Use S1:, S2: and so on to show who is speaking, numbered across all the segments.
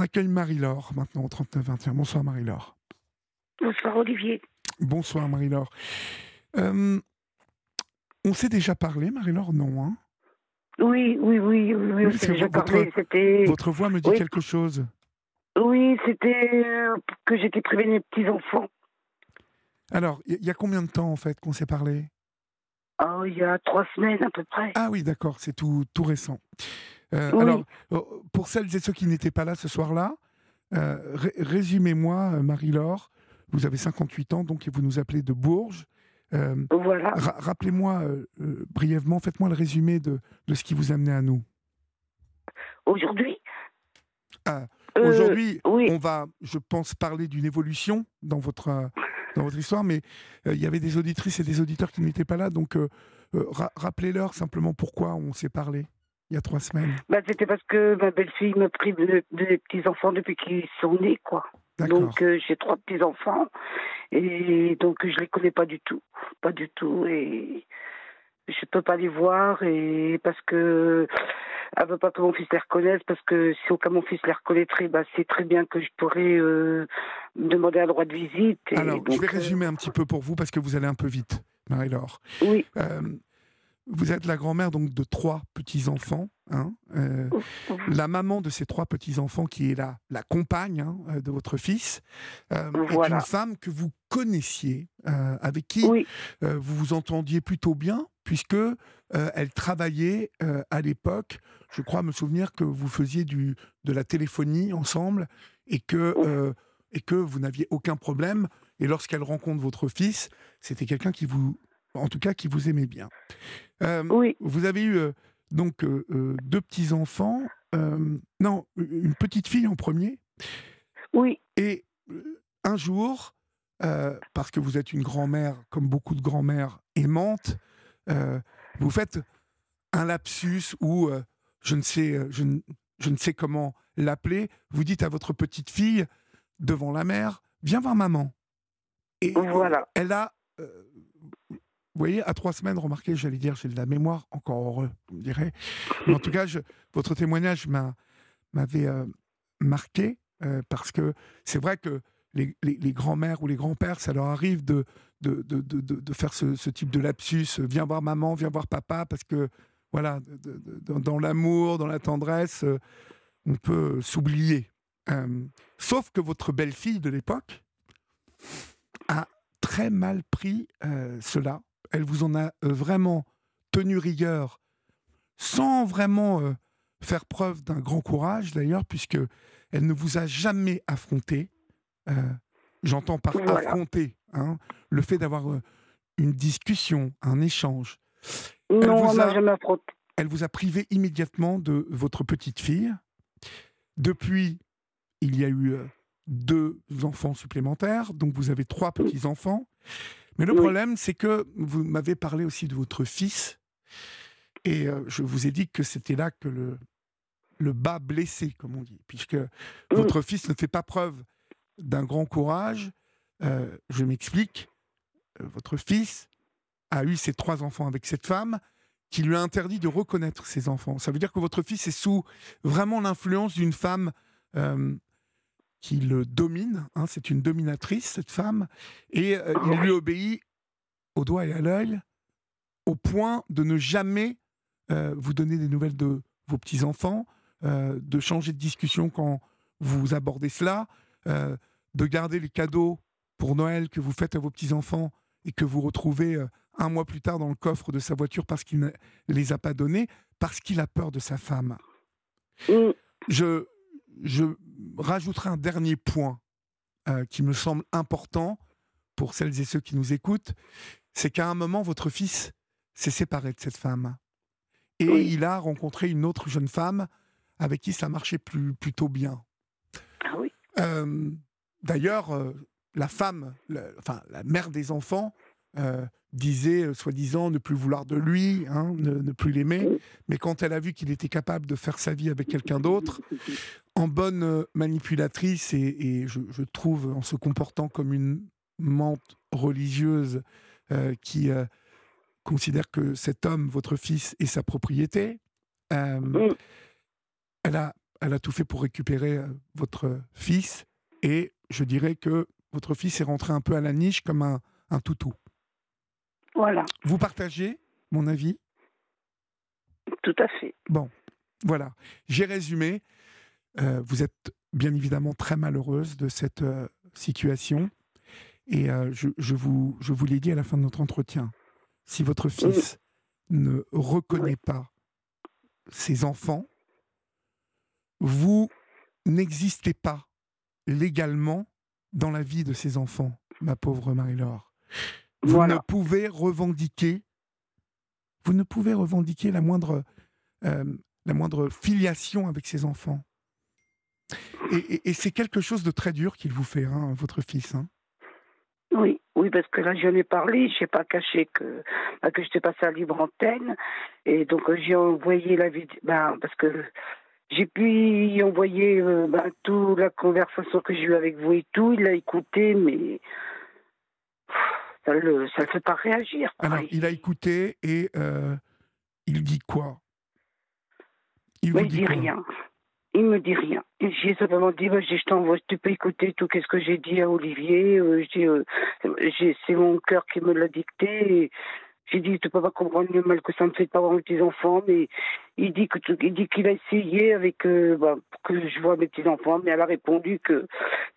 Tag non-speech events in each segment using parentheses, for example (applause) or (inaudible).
S1: On accueille Marie-Laure maintenant au 39-21. Bonsoir Marie-Laure.
S2: Bonsoir Olivier.
S1: Bonsoir Marie-Laure. Euh, on s'est déjà parlé, Marie-Laure Non, hein?
S2: Oui, oui, oui, oui, on s'est déjà parlé. C'était...
S1: Votre voix me dit quelque chose.
S2: Oui, c'était euh, que j'étais privée de mes petits-enfants.
S1: Alors, il y, a combien de temps en fait qu'on s'est parlé?
S2: Oh, il y a trois semaines à peu près.
S1: Ah oui, d'accord, c'est tout, tout récent. Euh, alors, oh, pour celles et ceux qui n'étaient pas là ce soir-là, euh, résumez-moi, euh, Marie-Laure, vous avez 58 ans, donc et vous nous appelez de Bourges.
S2: voilà.
S1: Rappelez-moi brièvement, faites-moi le résumé de, de, ce qui vous a amené à nous.
S2: Aujourd'hui?
S1: Ah, Aujourd'hui, on va, je pense, parler d'une évolution dans votre, dans votre histoire, mais il y avait des auditrices et des auditeurs qui n'étaient pas là, donc rappelez-leur simplement pourquoi on s'est parlé il y a trois semaines
S2: bah, C'était parce que ma belle-fille me prive des petits-enfants depuis qu'ils sont nés, quoi. Donc euh, j'ai trois petits-enfants et donc je les connais pas du tout. Pas du tout. Et je peux pas les voir et parce que elle veut pas que mon fils les reconnaisse parce que si aucun mon fils les reconnaîtrait, bah, c'est très bien que je pourrais euh, demander un droit de visite.
S1: Alors, je vais euh, résumer un petit peu pour vous parce que vous allez un peu vite, Marie-Laure.
S2: Oui.
S1: Vous êtes la grand-mère donc de trois petits-enfants. Hein, euh, la maman de ces trois petits-enfants, qui est la, la compagne hein, euh, de votre fils, euh, est une femme que vous connaissiez, avec qui vous vous entendiez plutôt bien, puisque elle travaillait à l'époque. Je crois me souvenir que vous faisiez du, de la téléphonie ensemble et que, et que vous n'aviez aucun problème. Et lorsqu'elle rencontre votre fils, c'était quelqu'un qui vous en tout cas qui vous aimait bien.
S2: Euh, oui.
S1: Vous avez eu euh, donc euh, deux petits-enfants, non, une petite fille en premier.
S2: Oui.
S1: Et un jour, parce que vous êtes une grand-mère, comme beaucoup de grand-mères aimantes, vous faites un lapsus ou je ne sais, je, je ne sais comment l'appeler. Vous dites à votre petite fille devant la mère, viens voir maman.
S2: Et voilà.
S1: Elle a vous voyez, à trois semaines, remarquez, j'allais dire, j'ai de la mémoire, encore heureux, vous me direz. Mais en tout cas, votre témoignage m'avait euh, marqué, euh, parce que c'est vrai que les, grands-mères ou les grands-pères, ça leur arrive de, faire ce, type de lapsus, viens voir maman, viens voir papa, parce que, voilà, dans l'amour, dans la tendresse, euh, on peut s'oublier. sauf que votre belle-fille de l'époque a très mal pris cela elle vous en a euh, vraiment tenu rigueur, sans vraiment euh, faire preuve d'un grand courage d'ailleurs, puisque elle ne vous a jamais affronté. Euh, j'entends par affronter hein, le fait d'avoir une discussion, un échange.
S2: Non, elle jamais affronté.
S1: Elle vous a privé immédiatement de votre petite fille. Depuis, il y a eu deux enfants supplémentaires, donc vous avez trois petits enfants. Mais le problème, c'est que vous m'avez parlé aussi de votre fils, et euh, je vous ai dit que c'était là que le, le bas blessé, comme on dit, puisque votre fils ne fait pas preuve d'un grand courage. Euh, je m'explique. Euh, votre fils a eu ses trois enfants avec cette femme qui lui a interdit de reconnaître ses enfants. Ça veut dire que votre fils est sous vraiment l'influence d'une femme qui le domine. Hein, c'est une dominatrice, cette femme. Et euh, il lui obéit au doigt et à l'œil, au point de ne jamais euh, vous donner des nouvelles de vos petits-enfants, euh, de changer de discussion quand vous abordez cela, de garder les cadeaux pour Noël que vous faites à vos petits-enfants et que vous retrouvez un mois plus tard dans le coffre de sa voiture parce qu'il ne les a pas donnés, parce qu'il a peur de sa femme. Mm. Je, je rajouterai un dernier point euh, qui me semble important pour celles et ceux qui nous écoutent, c'est qu'à un moment, votre fils s'est séparé de cette femme. Et il a rencontré une autre jeune femme avec qui ça marchait plus, plutôt bien.
S2: Ah oui.
S1: Euh, d'ailleurs, euh, la femme, enfin la mère des enfants, disait, euh, soi-disant, ne plus vouloir de lui, hein, ne, plus l'aimer. Mais quand elle a vu qu'il était capable de faire sa vie avec quelqu'un d'autre, en bonne euh, manipulatrice et, je, trouve en se comportant comme une mente religieuse euh, qui considère que cet homme, votre fils, est sa propriété, elle a elle a tout fait pour récupérer euh, votre fils. Et je dirais que votre fils est rentré un peu à la niche comme un, un toutou.
S2: Voilà.
S1: Vous partagez mon avis?
S2: Tout à fait.
S1: Bon, voilà. J'ai résumé. Euh, vous êtes bien évidemment très malheureuse de cette euh, situation. Et je, je, vous, je vous l'ai dit à la fin de notre entretien. Si votre fils ne reconnaît pas ses enfants, vous n'existez pas légalement dans la vie de ces enfants, ma pauvre Marie-Laure. Vous ne pouvez revendiquer, vous ne pouvez revendiquer la moindre, euh, la moindre filiation avec ces enfants. Et, c'est quelque chose de très dur qu'il vous fait, hein, votre fils. Hein.
S2: Oui, oui, parce que là, j'en ai parlé, je n'ai pas caché que, bah, que j'étais passée à libre antenne. Et donc, euh, j'ai envoyé la vidéo, bah, parce que j'ai pu y envoyer euh, bah, toute la conversation que j'ai eue avec vous et tout. Il l'a écouté, mais ça ne le, ça le fait pas réagir.
S1: Alors, il a écouté et euh, il dit quoi?
S2: Il ne dit rien. Il me dit rien. J'ai simplement dit, bah, je t'envoie, tu peux écouter tout ce que j'ai dit à Olivier? Euh, euh, c'est mon cœur qui me l'a dicté. J'ai dit, tu peux pas comprendre le mal que ça me fait de pas voir mes petits-enfants, mais il dit qu'il a essayé avec euh, bah, pour que je vois mes petits-enfants, mais elle a répondu que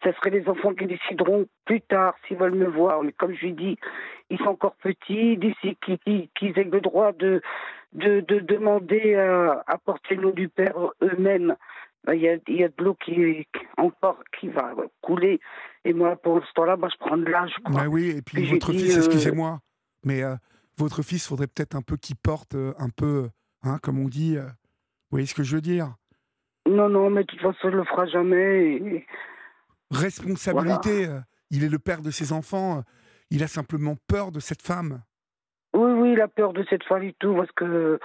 S2: ce serait les enfants qui décideront plus tard s'ils veulent me voir. Mais comme je lui dis, ils sont encore petits, d'ici qu'ils aient le droit de, de, de demander à, à porter le nom du Père eux-mêmes. Bah, il y, a, il y a de l'eau qui encore qui va couler. Et moi, pour ce temps-là, bah, je prends de l'âge.
S1: Bah oui, et puis votre fils, euh, excusez-moi, mais euh, votre fils, faudrait peut-être un peu qu'il porte euh, un peu, hein, comme on dit. vous voyez ce que je veux dire?
S2: Non, non, mais de toute façon, je le fera jamais.
S1: Responsabilité. Il est le père de ses enfants. Il a simplement peur de cette femme.
S2: Oui, oui, il a peur de cette femme et tout, parce que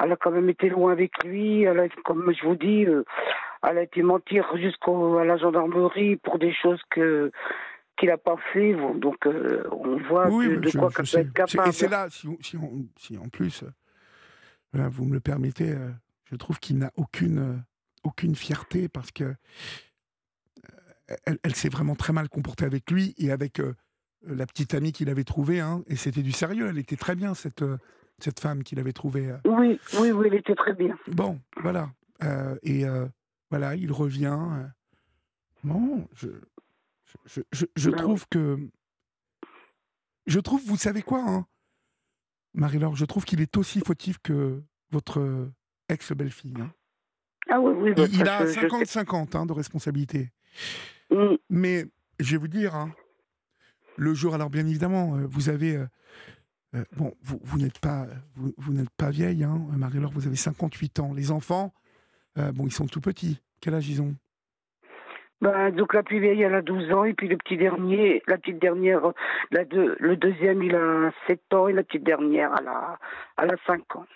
S2: elle a quand même été loin avec lui. Elle a, comme je vous dis, euh, elle a été mentir jusqu'à la gendarmerie pour des choses que qu'il n'a pas fait. Donc euh, on voit de, quoi qu'elle peut être capable.
S1: Et c'est là, si, si, en plus, euh, vous me le permettez, je trouve qu'il n'a aucune, aucune fierté parce que elle, s'est vraiment très mal comportée avec lui et avec la petite amie qu'il avait trouvée. Hein, et c'était du sérieux. Elle était très bien cette cette femme qu'il avait trouvée. Euh.
S2: Oui, oui, oui, elle était très bien.
S1: Bon, voilà. Euh, et euh, voilà, il revient. Bon, je, je, je, ben trouve que. Je trouve, vous savez quoi, hein, Marie-Laure, je trouve qu'il est aussi fautif que votre ex-belle-fille. Hein.
S2: Ah oui, oui.
S1: Bah, il, a 50-50 hein, de responsabilité. Mm. Mais je vais vous dire, hein, le jour, alors bien évidemment, vous avez euh, bon, vous, vous n'êtes pas, vous, n'êtes pas vieille, hein, Marie-Laure, vous avez 58 ans. Les enfants, euh, bon, ils sont tout petits. Quel âge ils ont?
S2: Ben, donc la plus vieille, elle a 12 ans, et puis le petit dernier, la petite dernière, la deux, le deuxième, il a 7 ans, et la petite dernière, elle a, elle a 5 ans.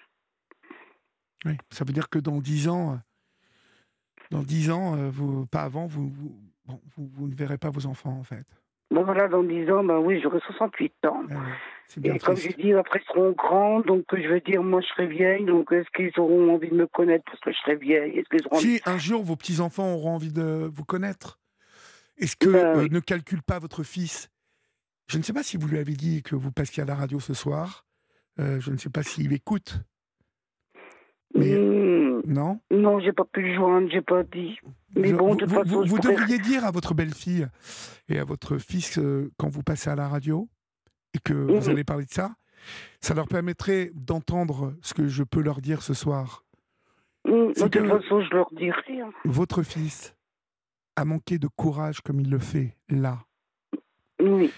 S1: Oui, ça veut dire que dans 10 ans, euh, dans 10 ans, vous, pas avant, vous, vous, vous, vous, ne verrez pas vos enfants, en fait.
S2: Ben voilà, dans 10 ans, ben oui, j'aurai 68 ans. Ah et comme je dis, après, ils seront grands, donc je veux dire, moi, je serai vieille, donc est-ce qu'ils auront envie de me connaître parce que je serai vieille?
S1: Si un jour vos petits-enfants auront envie de vous connaître, est-ce que ben euh, ne calcule pas votre fils? Je ne sais pas si vous lui avez dit que vous passiez à la radio ce soir. Euh, je ne sais pas s'il écoute.
S2: Mais hmm. non? Non, j'ai pas pu le joindre, j'ai pas dit. Mais bon, de
S1: toute façon, vous, devriez dire à votre belle-fille et à votre fils euh, quand vous passez à la radio et que vous mhm. allez parler de ça, ça leur permettrait d'entendre ce que je peux leur dire ce soir.
S2: Mhm. de toute façon, je leur dis rien.
S1: Votre fils a manqué de courage comme il le fait là.
S2: Oui.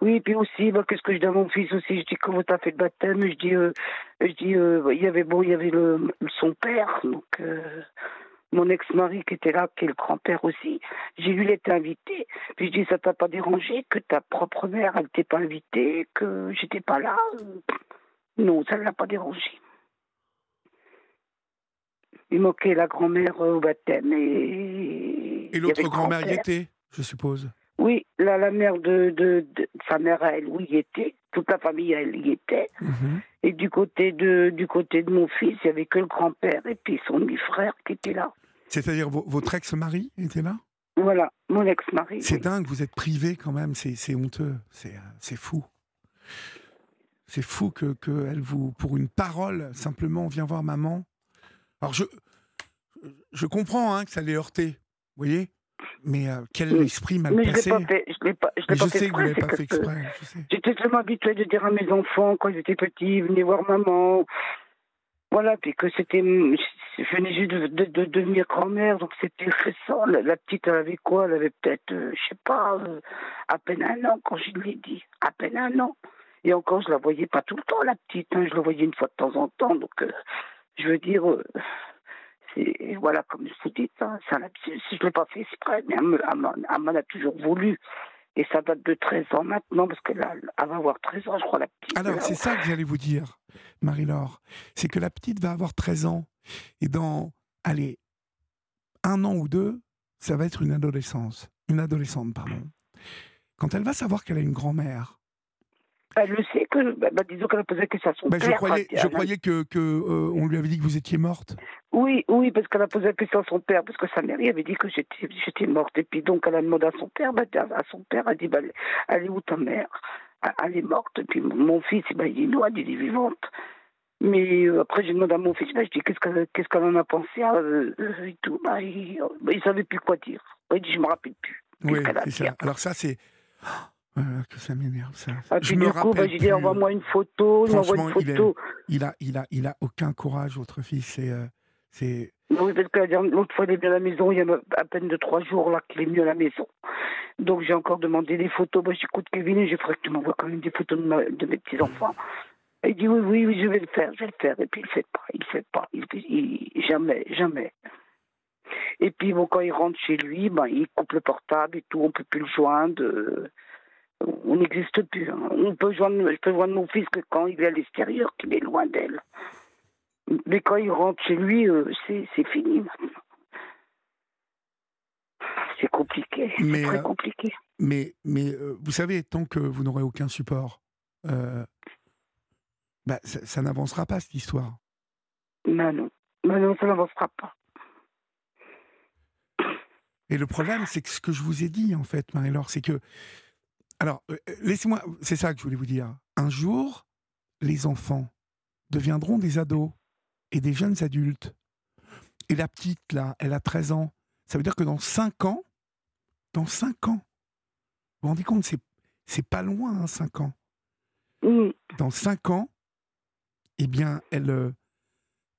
S2: Oui, et puis aussi, bah, qu'est-ce que je dis à mon fils aussi? Je dis comment t'as fait le baptême? Je dis, euh, je dis, euh, il y avait bon, il y avait le, son père, donc euh, mon ex-mari qui était là, qui est le grand-père aussi, j'ai lui été invité. Puis je dis, ça t'a pas dérangé que ta propre mère, elle pas invitée, que j'étais pas là Non, ça ne l'a pas dérangé. Il manquait la grand-mère au baptême et.
S1: Et l'autre grand-mère y était, je suppose?
S2: Oui, là, la mère de, de, sa mère, elle, oui, y était. Toute la famille, elle y était. Mhm. Et du côté de, du côté de mon fils, il n'y avait que le grand-père et puis son demi-frère qui était là.
S1: C'est-à-dire votre ex-mari était là?
S2: Voilà, mon ex-mari.
S1: C'est dingue, vous êtes privé quand même, c'est honteux, c'est fou. C'est fou que, que, elle vous, pour une parole, simplement, vient voir maman. Alors je, je comprends hein, que ça l'ait heurté, vous voyez? Mais euh, quel esprit mal
S2: mais
S1: placé.
S2: Je l'ai je l'ai pas, je l'ai pas
S1: sais
S2: que vous
S1: l'avez pas fait exprès.
S2: J'étais tellement habituée de dire à mes enfants quand ils étaient petits, venez voir maman. Voilà, puis que c'était. Je venais juste de, de, devenir grand-mère, donc c'était récent. La, petite, elle avait quoi? Elle avait peut-être, euh, je sais pas, euh, à peine un an quand je lui ai dit. À peine un an. Et encore, je la voyais pas tout le temps, la petite. Hein, je la voyais une fois de temps en temps. Donc, je veux dire, et voilà, comme je vous dis, ça, si je ne l'ai pas fait exprès, mais elle m'en a toujours voulu. Et ça date de 13 ans maintenant, parce qu'elle va avoir 13 ans, je crois, la petite.
S1: Alors, c'est ça que j'allais vous dire, Marie-Laure. C'est que la petite va avoir 13 ans. Et dans, allez, un an ou deux, ça va être une adolescence. Une adolescente, pardon. Quand elle va savoir qu'elle a une grand-mère,
S2: elle le sait que, bah, bah, disons qu'elle a posé la question à son
S1: bah,
S2: père.
S1: Je croyais, je croyais que, que euh, on lui avait dit que vous étiez morte.
S2: Oui, oui, parce qu'elle a posé la question à son père, parce que sa mère avait dit que j'étais, j'étais morte. Et puis donc elle a demandé à son père, bah, à son père, elle a dit, bah, elle est où ta mère? Elle est morte. Et puis mon fils, bah, il dit non, elle est vivante. Mais euh, après, j'ai demandé à mon fils, bah, je dis qu'est-ce qu'elle, qu'est-ce qu'elle en a pensé euh, et tout. Bah, il, ne savait plus quoi dire. Il dit, je me rappelle plus.
S1: Oui, c'est ça. Alors ça, c'est que ça m'énerve, ça.
S2: Ah, je me du coup, bah, j'ai dit, envoie-moi une photo, il m'envoie une photo.
S1: Il, a, il, a, il a aucun courage, votre fils. C'est. Euh, c'est...
S2: Oui, parce que l'autre fois, il est venu à la maison, il y a à peine de trois jours là qu'il est venu à la maison. Donc j'ai encore demandé des photos. Bah, j'écoute Kevin et je ferai que tu m'envoies quand même des photos de, de mes petits-enfants. Il dit oui, oui, oui, je vais le faire, je vais le faire. Et puis il ne fait pas, il ne fait pas. Il, jamais, jamais. Et puis bon, quand il rentre chez lui, ben, il coupe le portable et tout, on ne peut plus le joindre. Euh, on n'existe plus. Hein. On peut joindre, je peux joindre mon fils que quand il est à l'extérieur, qu'il est loin d'elle. Mais quand il rentre chez lui, euh, c'est fini maintenant. C'est compliqué. C'est très euh, compliqué.
S1: Mais, mais euh, vous savez, tant que vous n'aurez aucun support, bah, ça, n'avancera pas cette histoire.
S2: Non, non. non, ça n'avancera pas.
S1: Et le problème, c'est que ce que je vous ai dit, en fait, Marie-Laure, c'est que alors, euh, euh, laissez-moi, c'est ça que je voulais vous dire. Un jour, les enfants deviendront des ados et des jeunes adultes. Et la petite, là, elle a 13 ans. Ça veut dire que dans 5 ans, dans 5 ans, vous vous rendez compte, c'est, c'est pas loin, hein, 5 ans. Dans 5 ans, eh bien, elle, euh,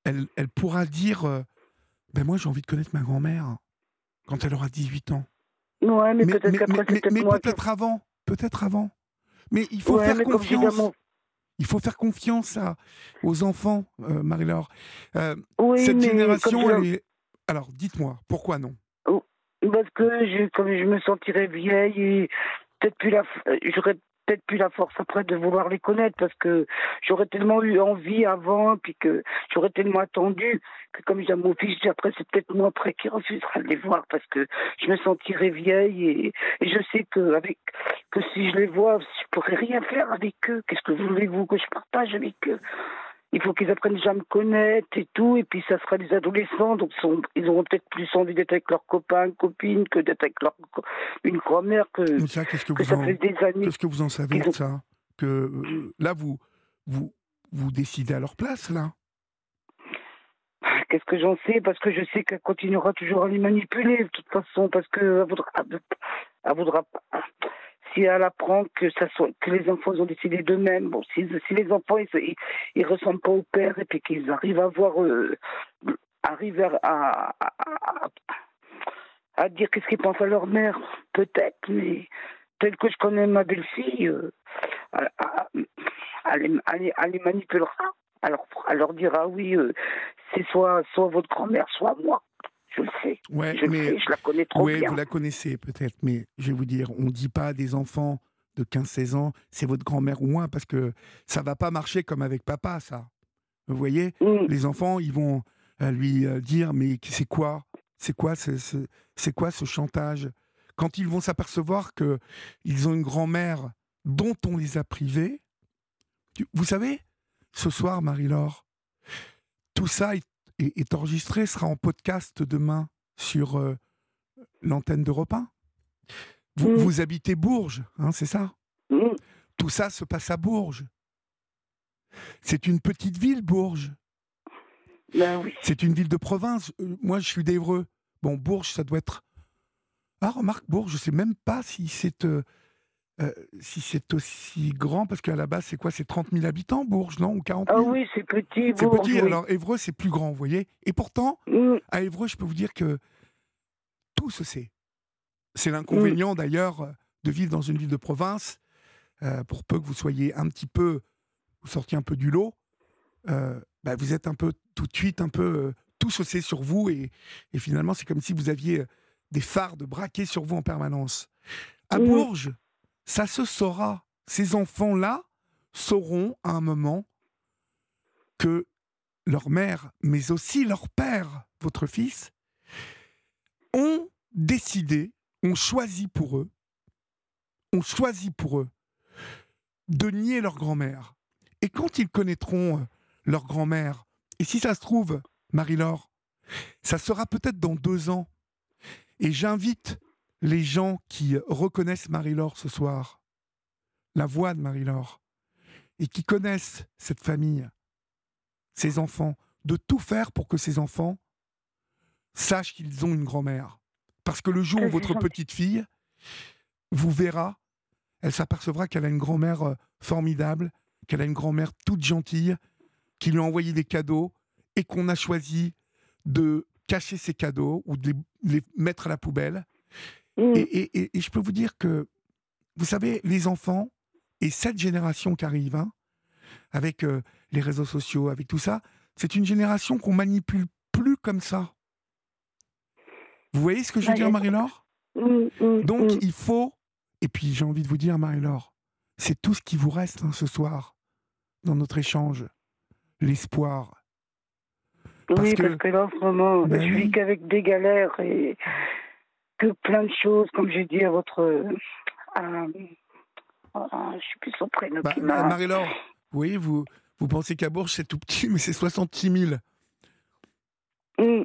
S1: elle, elle pourra dire Ben, moi, j'ai envie de connaître ma grand-mère quand elle aura 18 ans.
S2: Ouais, mais, peut-être
S1: mais peut-être avant peut-être avant. Mais il faut faire confiance. Il faut faire confiance à, aux enfants, euh, Marie-Laure. Euh, cette génération, elle est... Alors, dites-moi, pourquoi non?
S2: Oh, Parce que je, comme je me sentirais vieille, et peut-être plus la, j'aurais peut-être plus la force après de vouloir les connaître parce que j'aurais tellement eu envie avant, puis que j'aurais tellement attendu que comme j'ai mon fils, après c'est peut-être moi après qui refusera de les voir parce que je me sentirais vieille et, et je sais que avec que si je les vois, je pourrais rien faire avec eux. Qu'est-ce que voulez-vous que je partage avec eux? Il faut qu'ils apprennent déjà à me connaître et tout, et puis ça sera des adolescents, donc ils auront peut-être plus envie d'être avec leurs copains, copines, que d'être avec leur, une grand-mère, que,
S1: ça, que, que fait des années. Qu'est-ce que vous en savez de ça Que euh, là, vous, vous, vous décidez à leur place, là.
S2: Qu'est-ce que j'en sais? Parce que je sais qu'elle continuera toujours à les manipuler, de toute façon, parce qu'elle voudra, elle voudra si elle apprend que, ça soit, que les enfants ont décidé d'eux-mêmes, bon, si, les enfants ils, ils, ressemblent pas au père et puis qu'ils arrivent à voir, euh, arrivent à, dire qu'est-ce qu'ils pensent à leur mère, peut-être, mais tel que je connais ma belle-fille, euh, elle, elle, les manipulera. Alors, elle leur dira oui, euh, c'est soit, soit votre grand-mère, soit moi je le sais. Ouais, je mais, je la connais trop
S1: ouais, Vous la connaissez peut-être, mais je vais vous dire, on ne dit pas à des enfants de 15-16 ans, c'est votre grand-mère ou moi, parce que ça va pas marcher comme avec papa, ça. Vous voyez mm. Les enfants, ils vont euh, lui euh, dire, mais c'est quoi? C'est quoi, c'est quoi ce chantage? Quand ils vont s'apercevoir que ils ont une grand-mère dont on les a privés, vous savez, ce soir, Marie-Laure, tout ça est est, enregistré, sera en podcast demain. sur euh, l'antenne d'Europe 1. Vous, vous habitez Bourges, hein, c'est ça? Tout ça se passe à Bourges. C'est une petite ville, Bourges.
S2: Ben oui.
S1: C'est une ville de province. Euh, moi, je suis d'Evreux. Bon, Bourges, ça doit être. Ah, remarque, Bourges, je sais même pas si c'est euh, euh, si c'est aussi grand, parce qu'à la base, c'est quoi? C'est 30 000 habitants, Bourges, non? Ou 40
S2: 000 Ah oui, c'est petit.
S1: C'est petit, alors Évreux, c'est plus grand, vous voyez Et pourtant, mm. à Évreux, je peux vous dire que tout se sait. C'est l'inconvénient, d'ailleurs, de vivre dans une ville de province, pour peu que vous soyez un petit peu vous sortiez un peu du lot, euh, bah, vous êtes un peu tout de suite un peu euh, tout saucé sur vous et, finalement c'est comme si vous aviez euh, des phares de braquer sur vous en permanence. À Bourges, ça se saura. Ces enfants-là sauront à un moment que leur mère, mais aussi leur père, votre fils, ont décidé, ont choisi pour eux, ont choisi pour eux de nier leur grand-mère, et quand ils connaîtront euh, leur grand-mère, et si ça se trouve, Marie-Laure, ça sera peut-être dans deux ans. Et j'invite les gens qui reconnaissent Marie-Laure ce soir, la voix de Marie-Laure, et qui connaissent cette famille, ces enfants, de tout faire pour que ces enfants sachent qu'ils ont une grand-mère. Parce que le jour où votre petite fille vous verra, elle s'apercevra qu'elle a une grand-mère euh, formidable, qu'elle a une grand-mère toute gentille, qui lui a envoyé des cadeaux et qu'on a choisi de cacher ces cadeaux ou de les, mettre à la poubelle. Mm. Et, je peux vous dire que, vous savez, les enfants et cette génération qui arrive, hein, avec euh, les réseaux sociaux, avec tout ça, c'est une génération qu'on manipule plus comme ça. Vous voyez ce que je veux dire, Marie-Laure? Mm, mm, Donc, il faut, et puis j'ai envie de vous dire, Marie-Laure, c'est tout ce qui vous reste hein, ce soir dans notre échange l'espoir.
S2: oui, parce que là, vraiment, ben je vis qu'avec des galères et que plein de choses, comme j'ai dit à votre. Euh, je suis plus son prénom.
S1: Bah, Marie-Laure, oui, vous, vous pensez qu'à Bourges, c'est tout petit, (laughs) mais c'est 66 000.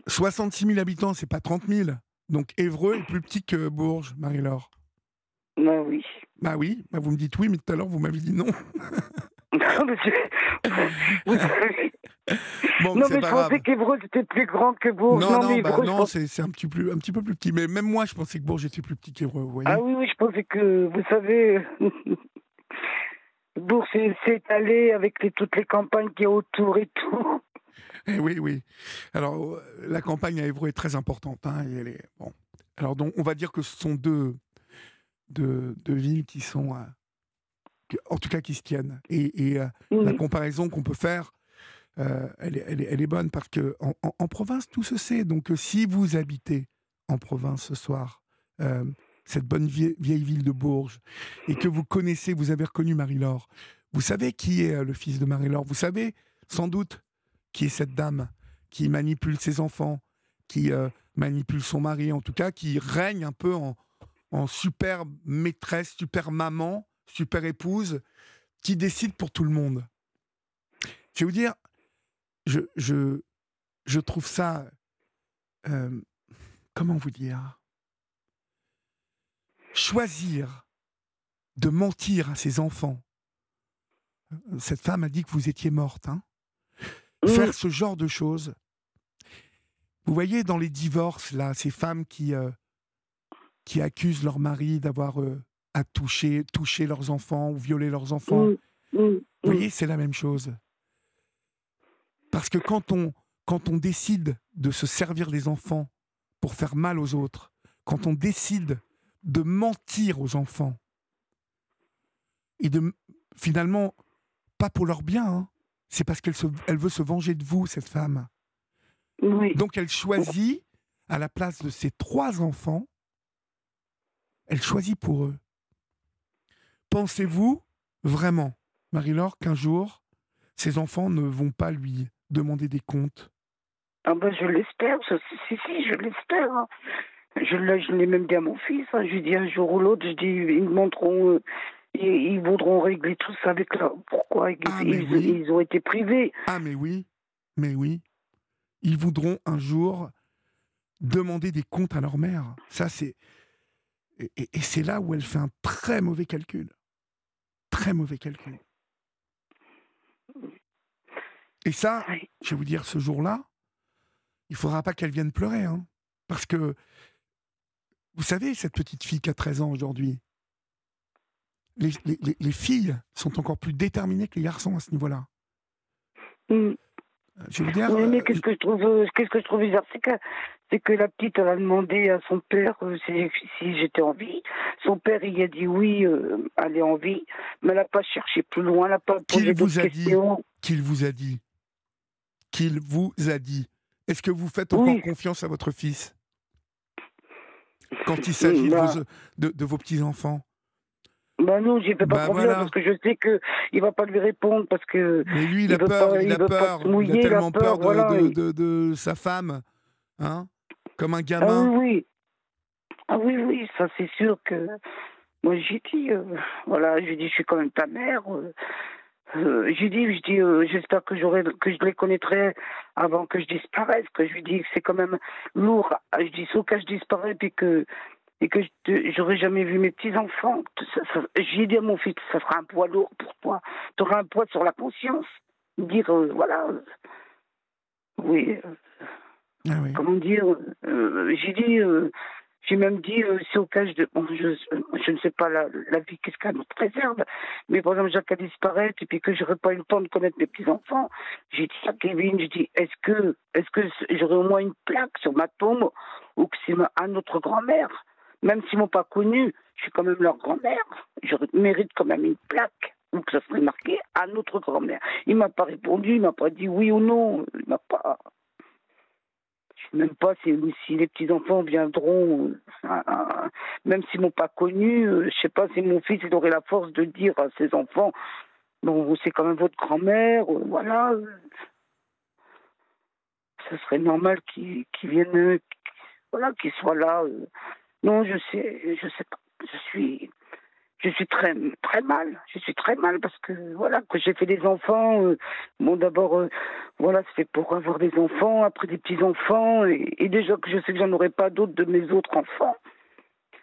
S1: 66 000 habitants, c'est pas 30 000. Donc Évreux est plus petit que Bourges, Marie-Laure.
S2: Bah oui.
S1: Bah oui, bah vous me dites oui, mais tout à l'heure vous m'avez dit non. (laughs)
S2: Non, mais, (laughs) bon, non, mais je pensais qu'Evreux était plus grand que Bourges.
S1: Non, non, non, bah, non c'est un petit, plus, un petit peu plus petit. Mais même moi, je pensais que Bourges était plus petit qu'Evreux.
S2: Ah oui, oui, je pensais que, vous savez, (laughs) Bourges s'est allé avec les, toutes les campagnes qui y a autour et tout. (laughs)
S1: Eh oui, oui. Alors, euh, la campagne à Évreux est très importante. Hein, et elle est, bon. Alors, donc, on va dire que ce sont deux, deux, deux villes qui sont en tout cas qui se tiennent. Et, euh, la comparaison qu'on peut faire, euh, elle, est, bonne parce que en, province, tout se sait. Donc, euh, si vous habitez en province ce soir, cette bonne vieille, ville de Bourges, et que vous connaissez, vous avez reconnu Marie-Laure, vous savez qui est le fils de Marie-Laure, vous savez sans doute qui est cette dame qui manipule ses enfants, qui manipule son mari, en tout cas, qui règne un peu en, en super maîtresse, super maman, super épouse, qui décide pour tout le monde. Je vais vous dire, je, je, je trouve ça. Euh, comment vous dire? Choisir de mentir à ses enfants. Cette femme a dit que vous étiez morte. Hein Faire ce genre de choses. Vous voyez dans les divorces, là, ces femmes qui, euh, qui accusent leur mari d'avoir euh, à toucher, toucher leurs enfants ou violer leurs enfants. Mm, mm, Vous voyez, c'est la même chose. Parce que quand on, quand on décide de se servir des enfants pour faire mal aux autres, quand on décide de mentir aux enfants, et de finalement, pas pour leur bien, hein, c'est parce qu'elle elle veut se venger de vous, cette femme. Donc elle choisit, à la place de ses trois enfants, elle choisit pour eux. Pensez-vous vraiment, Marie-Laure, qu'un jour, ses enfants ne vont pas lui demander des comptes
S2: ah ben, Je l'espère, si, si, je l'espère. Hein. Je, l'ai même dit à mon fils, hein. je lui dis un jour ou l'autre, je dis, ils montreront, euh, ils, voudront régler tout ça avec la... Pourquoi ah, ils, ont été privés
S1: Ah mais oui, mais oui. Ils voudront un jour demander des comptes à leur mère. Ça, c'est. Et, c'est là où elle fait un très mauvais calcul. Très mauvais calcul. Et ça, je vais vous dire, ce jour-là, il faudra pas qu'elle vienne pleurer. Hein, parce que, vous savez, cette petite fille qui a 13 ans aujourd'hui, les, les, filles sont encore plus déterminées que les garçons à ce niveau-là.
S2: Mm. Je veux dire. Oui, mais qu'est-ce que je trouve, euh, qu'est-ce que je trouve bizarre, c'est que, c'est que la petite, elle a demandé à son père euh, si, si j'étais en vie. Son père, il a dit oui, euh, elle est en vie, mais elle n'a pas cherché plus loin, elle n'a pas posé a
S1: dit Qu'il vous a dit Qu'il vous a dit Est-ce que vous faites encore confiance à votre fils? Quand il s'agit de, bah. de, de vos petits enfants
S2: bah non, j'y fais pas bah confiance parce que je sais que il va pas lui répondre parce que.
S1: Mais lui, il, a peur, il, a peur, il a tellement peur, de, de, sa femme, hein, comme un gamin.
S2: Ah oui, ah oui, oui, ça c'est sûr que. Moi j'ai dit, euh, voilà, j'ai dit, je suis quand même ta mère. Euh, euh, j'ai dit, je dis, j'espère que j'aurai, que je les connaîtrai avant que je disparaisse. Que je lui dis que c'est quand même lourd. Je dis, sauf que je disparais puis que et que j'aurais jamais vu mes petits-enfants. J'ai dit à mon fils, ça sera un poids lourd pour toi. Tu auras un poids sur la conscience. Dire, euh, voilà, euh, oui, ah oui, comment dire, euh, j'ai dit, j'ai même dit, de, bon, je, ne sais pas la, vie, qu'est-ce qu'elle nous préserve, mais par exemple, Jacques a disparu, et puis que j'aurais pas eu le temps de connaître mes petits-enfants, j'ai dit à Kevin, j'ai dit, est-ce que, est-ce que j'aurais au moins une plaque sur ma tombe, ou que c'est un autre grand-mère? Même s'ils m'ont pas connu, je suis quand même leur grand-mère. Je mérite quand même une plaque où que ça serait marqué à notre grand-mère. Il m'a pas répondu, il m'a pas dit oui ou non. Il m'a pas. Même pas si, les petits enfants viendront, euh, même s'ils m'ont pas connu. Euh, je sais pas si mon fils il aurait la force de dire à ses enfants, bon c'est quand même votre grand-mère, euh, voilà. Ce serait normal qu'ils viennent, voilà, qu'ils soient là. Non, je sais, je sais pas. Je suis, je suis très, très mal. Je suis très mal parce que voilà, que j'ai fait des enfants. Euh, bon, d'abord, euh, voilà, c'est pour avoir des enfants, après des petits enfants, et, déjà que je sais que j'en aurai pas d'autres de mes autres enfants.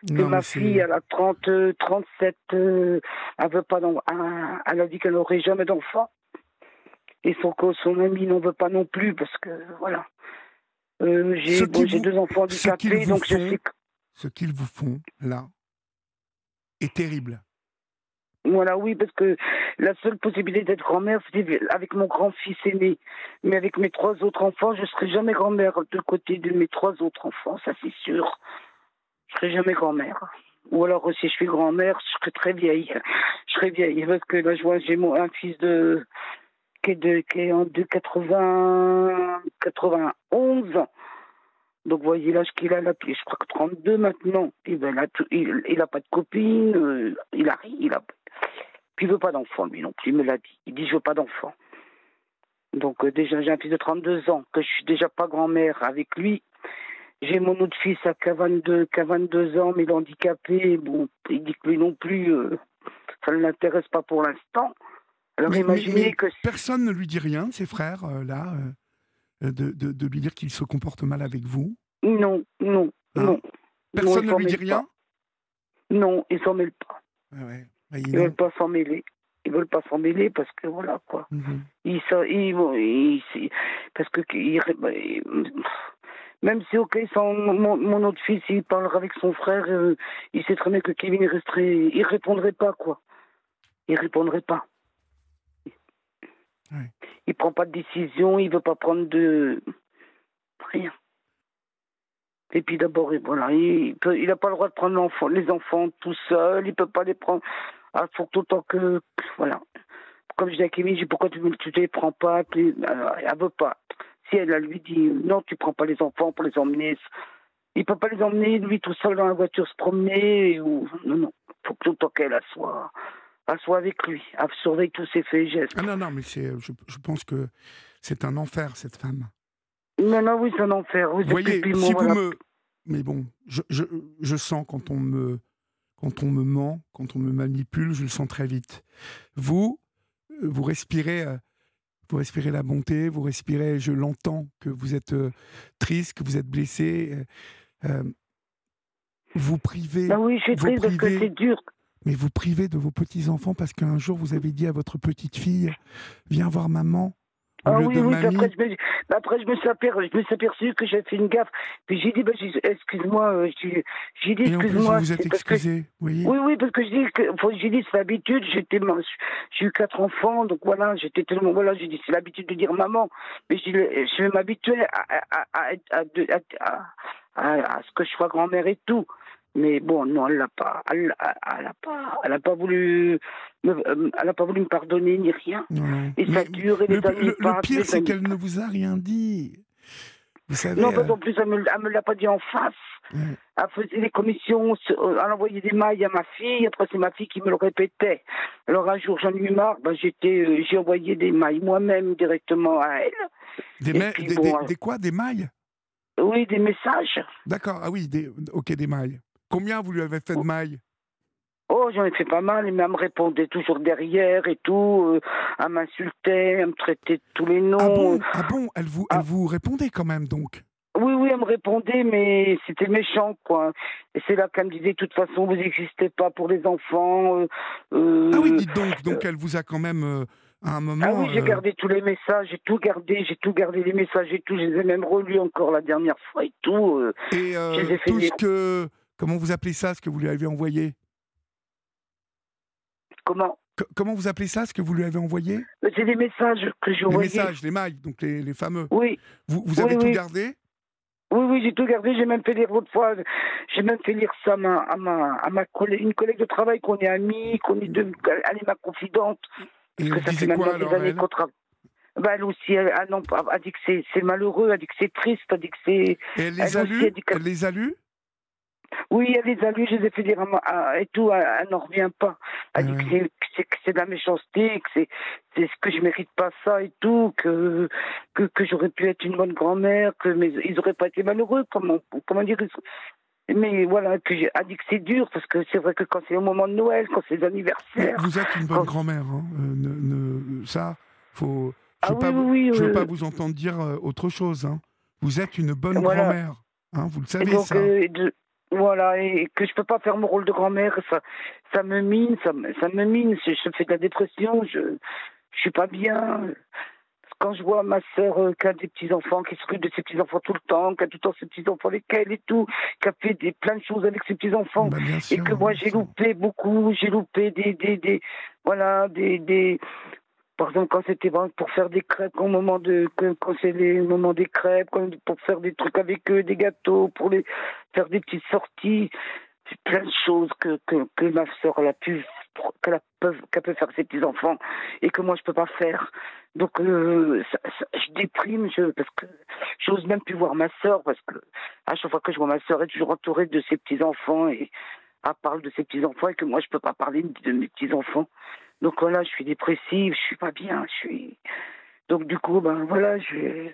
S2: Et ma fille, elle a 30, 37, euh, elle veut pas elle a dit qu'elle n'aurait jamais d'enfants. Et son, son ami n'en veut pas non plus parce que voilà. j'ai deux enfants handicapés, donc je sais que
S1: ce qu'ils vous font là est terrible.
S2: Voilà, oui, parce que la seule possibilité d'être grand-mère, c'était avec mon grand-fils aîné. Mais avec mes trois autres enfants, je ne serai jamais grand-mère de côté de mes trois autres enfants, ça c'est sûr. Je ne serai jamais grand-mère. Ou alors, si je suis grand-mère, je serai très vieille. Je serai vieille, parce que là, je vois, j'ai un fils de qui est, de, qui est en de 80, 91 donc, voyez l'âge qu'il a là, puis je crois que 32 maintenant. Et ben, là, il, il a pas de copine, euh, il a rien, il a. Puis il veut pas d'enfant, lui non plus, il me l'a dit. Il dit, je veux pas d'enfant. Donc, euh, déjà, j'ai un fils de 32 ans, que je suis déjà pas grand-mère avec lui. J'ai mon autre fils à 22, 22 ans, mais il est handicapé. Bon, il dit que lui non plus, euh, ça ne l'intéresse pas pour l'instant.
S1: Alors, imaginez que. Personne ne lui dit rien, ses frères, là euh, de, de, lui dire qu'il se comporte mal avec vous
S2: Non, non, hein non.
S1: Personne ne lui dit rien
S2: Non, ils s'en mêlent pas. Bah, ils ne veulent pas s'en mêler. Ils veulent pas s'en mêler parce que voilà quoi. Mhm. Ils, ils, parce que bah, même si ok, sans mon, mon, autre fils, il parlera avec son frère, euh, il sait très bien que Kevin resterait, il répondrait pas quoi. Il répondrait pas. Ouais. Il prend pas de décision, il veut pas prendre de rien. Et puis d'abord, voilà, il n'a pas le droit de prendre les enfants tout seul, il peut pas les prendre. Ah, faut tout autant que, voilà. Comme je dis à Kémy, je dis pourquoi tu ne les prends pas puis, Elle veut pas. Si elle, elle lui dit non, tu prends pas les enfants pour les emmener, il peut pas les emmener lui tout seul dans la voiture se promener ou non non. Faut que tout autant qu'elle soit soit avec lui, à surveiller tous ses faits et gestes.
S1: Ah non, non, mais c'est, je, je pense que c'est un enfer, cette femme.
S2: Non, non, oui, c'est un enfer.
S1: vous voyez, si vous me... Mais bon, je, je, je, sens quand on, me, quand on me ment, quand on me manipule, je le sens très vite. Vous, vous respirez... Euh, vous respirez la bonté, vous respirez, je l'entends, que vous êtes triste, que vous êtes blessé. vous privez.
S2: Bah oui, je suis triste parce que c'est dur.
S1: Mais vous privez de vos petits-enfants parce qu'un jour vous avez dit à votre petite fille Viens voir maman.
S2: Ah oui, oui, après je, me, après je, me suis aperçu, je me suis aperçu que j'avais fait une gaffe. Puis j'ai dit, bah, excuse-moi, euh, j'ai dit, excuse-moi.
S1: Vous êtes excusé,
S2: Oui, oui, parce que j'ai dit, j'ai dit, c'est l'habitude, j'ai eu quatre enfants, donc voilà, j'étais tellement, voilà, j'ai dit, c'est l'habitude de dire maman. Mais je, je vais m'habituer à, à, à, à, ce que je sois grand-mère et tout. Mais bon, non, elle l'a pas, elle, elle, pas, elle a pas voulu, euh, elle a pas voulu me pardonner ni rien. Et ça dure et les
S1: le, amis le, le pire, c'est qu'elle ne vous a rien dit. Vous savez.
S2: Non, euh... en plus, elle me, me l'a pas dit en face. Elle faisait des commissions, euh, elle envoyait des mailles à ma fille. Après, c'est ma fille qui me le répétait. Alors un jour, j'en ai eu marre. Ben, j'étais, euh, j'ai envoyé des mailles moi-même directement à elle.
S1: Des, des, des, des, quoi? Des mailles
S2: Oui, des messages.
S1: D'accord. Ah oui, des, ok, des mailles. Combien vous lui avez fait de mailles?
S2: Oh, j'en ai fait pas mal, mais elle me répondait toujours derrière et tout. Euh, elle m'insultait, elle me traitait de tous les noms. Ah
S1: bon, ah bon elle, vous, elle ah. vous répondait quand même donc?
S2: Oui, oui, elle me répondait, mais c'était méchant, quoi. Et c'est là qu'elle me disait, de toute façon, vous n'existez pas pour les enfants. Euh,
S1: euh, ah oui, dites donc, donc elle vous a quand même, à un moment...
S2: Ah oui, j'ai gardé tous les messages, j'ai tout gardé, j'ai tout gardé les messages et tout, je les ai même relus encore la dernière fois et tout.
S1: et tout ce que Comment vous appelez ça, ce que vous lui avez envoyé?
S2: Comment?
S1: Comment vous appelez ça, ce que vous lui avez envoyé?
S2: C'est des messages que j'ai envoyés.
S1: Les messages, les mailles, donc les, fameux.
S2: Oui.
S1: Vous, vous avez tout gardé?
S2: Oui, oui, j'ai tout gardé. J'ai même fait lire l'autre fois. J'ai même fait lire ça à ma, à ma, à ma collègue, une collègue de travail qu'on est amis, qu'on est deux. Elle est ma confidente.
S1: Et parce que ça fait quoi, alors,
S2: bah, elle aussi, elle, a dit que c'est malheureux, elle a dit que c'est triste, elle a dit que c'est.
S1: Elle les a Elle les a lus?
S2: Oui, elle les a lus, je les ai fait dire et tout, elle, n'en revient pas. Elle dit que c'est de la méchanceté, que c'est ce que je mérite pas ça et tout, que que, que j'aurais pu être une bonne grand-mère, que mais ils auraient pas été malheureux, comment comment dire mais voilà, que j'ai dit que c'est dur, parce que c'est vrai que quand c'est au moment de Noël, quand c'est l'anniversaire...
S1: Vous êtes une bonne grand-mère, hein. Euh, ne, ça, faut... Je ne ah veux, pas, veux pas vous entendre dire euh, autre chose. Hein. Vous êtes une bonne grand-mère, hein, vous le savez, ça. Euh,
S2: voilà, et que je peux pas faire mon rôle de grand-mère, ça, ça me mine, ça, ça me mine. Je, je, fais de la dépression, je, je suis pas bien. Quand je vois ma sœur euh, qui a des petits enfants, qui s'occupe de ses petits enfants tout le temps, qui a tout le temps ses petits enfants avec elle et tout, qui a fait des, plein de choses avec ses petits enfants,
S1: bah,
S2: et que moi j'ai loupé beaucoup, j'ai loupé des, des, des, voilà, des, des, par exemple, quand c'était pour faire des crêpes, au moment de, quand c'est les moments des crêpes, pour faire des trucs avec eux, des gâteaux, pour les faire des petites sorties, c'est plein de choses que, que, ma soeur a pu qu'elle peut, peut faire ses petits enfants et que moi je peux pas faire. Donc euh, je déprime, parce que j'ose même plus voir ma soeur parce que à chaque fois que je vois ma soeur, elle est toujours entourée de ses petits enfants et elle parle de ses petits enfants et que moi je peux pas parler de mes petits enfants. Donc voilà, je suis dépressive, je suis pas bien, je suis. Donc du coup, ben voilà, je.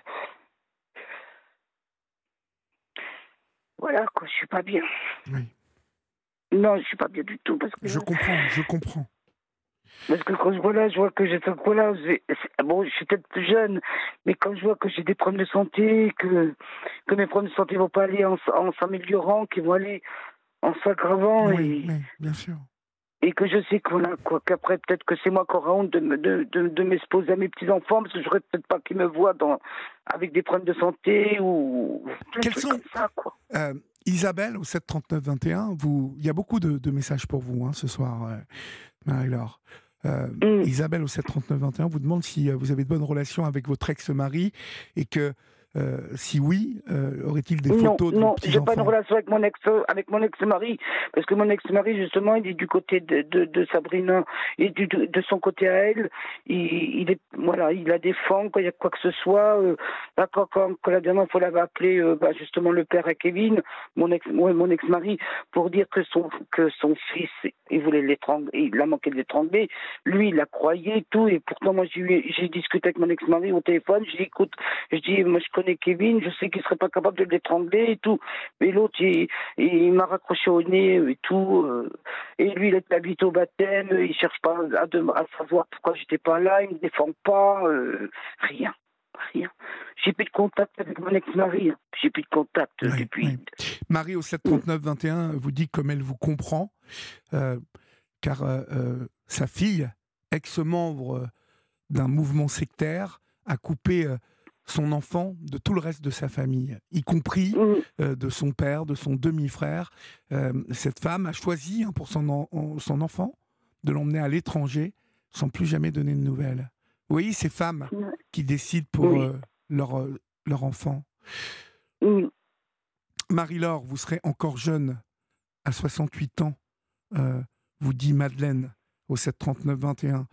S2: Voilà, quoi, je suis pas bien.
S1: Oui.
S2: Non, je suis pas bien du tout parce que.
S1: Je comprends, je comprends.
S2: Parce que quand je vois là, je vois que j'ai voilà, bon, je suis peut-être plus jeune, mais quand je vois que j'ai des problèmes de santé, que que mes problèmes de santé vont pas aller en, en s'améliorant, qu'ils vont aller en s'aggravant.
S1: Oui, oui, bien sûr
S2: et que je sais qu'on a quoi qu'après peut-être que c'est moi qui aurai honte de, de, de, de m'exposer à mes petits enfants parce que j'aurais peut-être pas qu'ils me voient dans avec des problèmes de santé ou
S1: quels sont ça, quoi. Euh, Isabelle au 739 21 vous il y a beaucoup de, de messages pour vous hein, ce soir euh, Marie-Laure euh, mm. Isabelle au 739 21 vous demande si vous avez de bonnes relations avec votre ex-mari et que euh, si oui, euh, aurait-il des photos
S2: de
S1: Non,
S2: j'ai pas de relation avec mon ex avec mon ex-mari parce que mon ex-mari justement, il est du côté de, de, de Sabrina et du, de, de, son côté à elle, il, il, est voilà, il la défend quand il y a quoi que ce soit. Euh, quand, quand, quand, la dernière fois, l'avait appelé euh, bah, justement le père à Kevin, mon ex mon ex-mari, pour dire que son que son fils Il voulait l'étrangler, il a manqué de l'étrangler. Lui, il la croyait, tout. Et pourtant, moi, j'ai discuté avec mon ex-mari au téléphone. Je dis, écoute, je dis, moi, je connais Kevin, je sais qu'il serait pas capable de l'étrangler et tout. Mais l'autre, il, m'a raccroché au nez et tout. Euh. Et lui, il est habité au baptême. Il cherche pas à, à savoir pourquoi j'étais pas là. Il me défend pas. Euh, rien rien. J'ai plus de contact avec mon ex-mari. Hein. J'ai plus de contact depuis.
S1: Marie au 739 21 vous dit comme elle vous comprend, euh, car euh, euh, sa fille, ex-membre d'un mouvement sectaire, a coupé son enfant de tout le reste de sa famille, y compris mm. de son père, de son demi-frère. cette femme a choisi hein, pour son, son enfant de l'emmener à l'étranger sans plus jamais donner de nouvelles. Vous voyez ces femmes qui décident pour euh, leur, euh, leur enfant. Marie-Laure, vous serez encore jeune à 68 ans, euh, vous dit Madeleine au 739-21.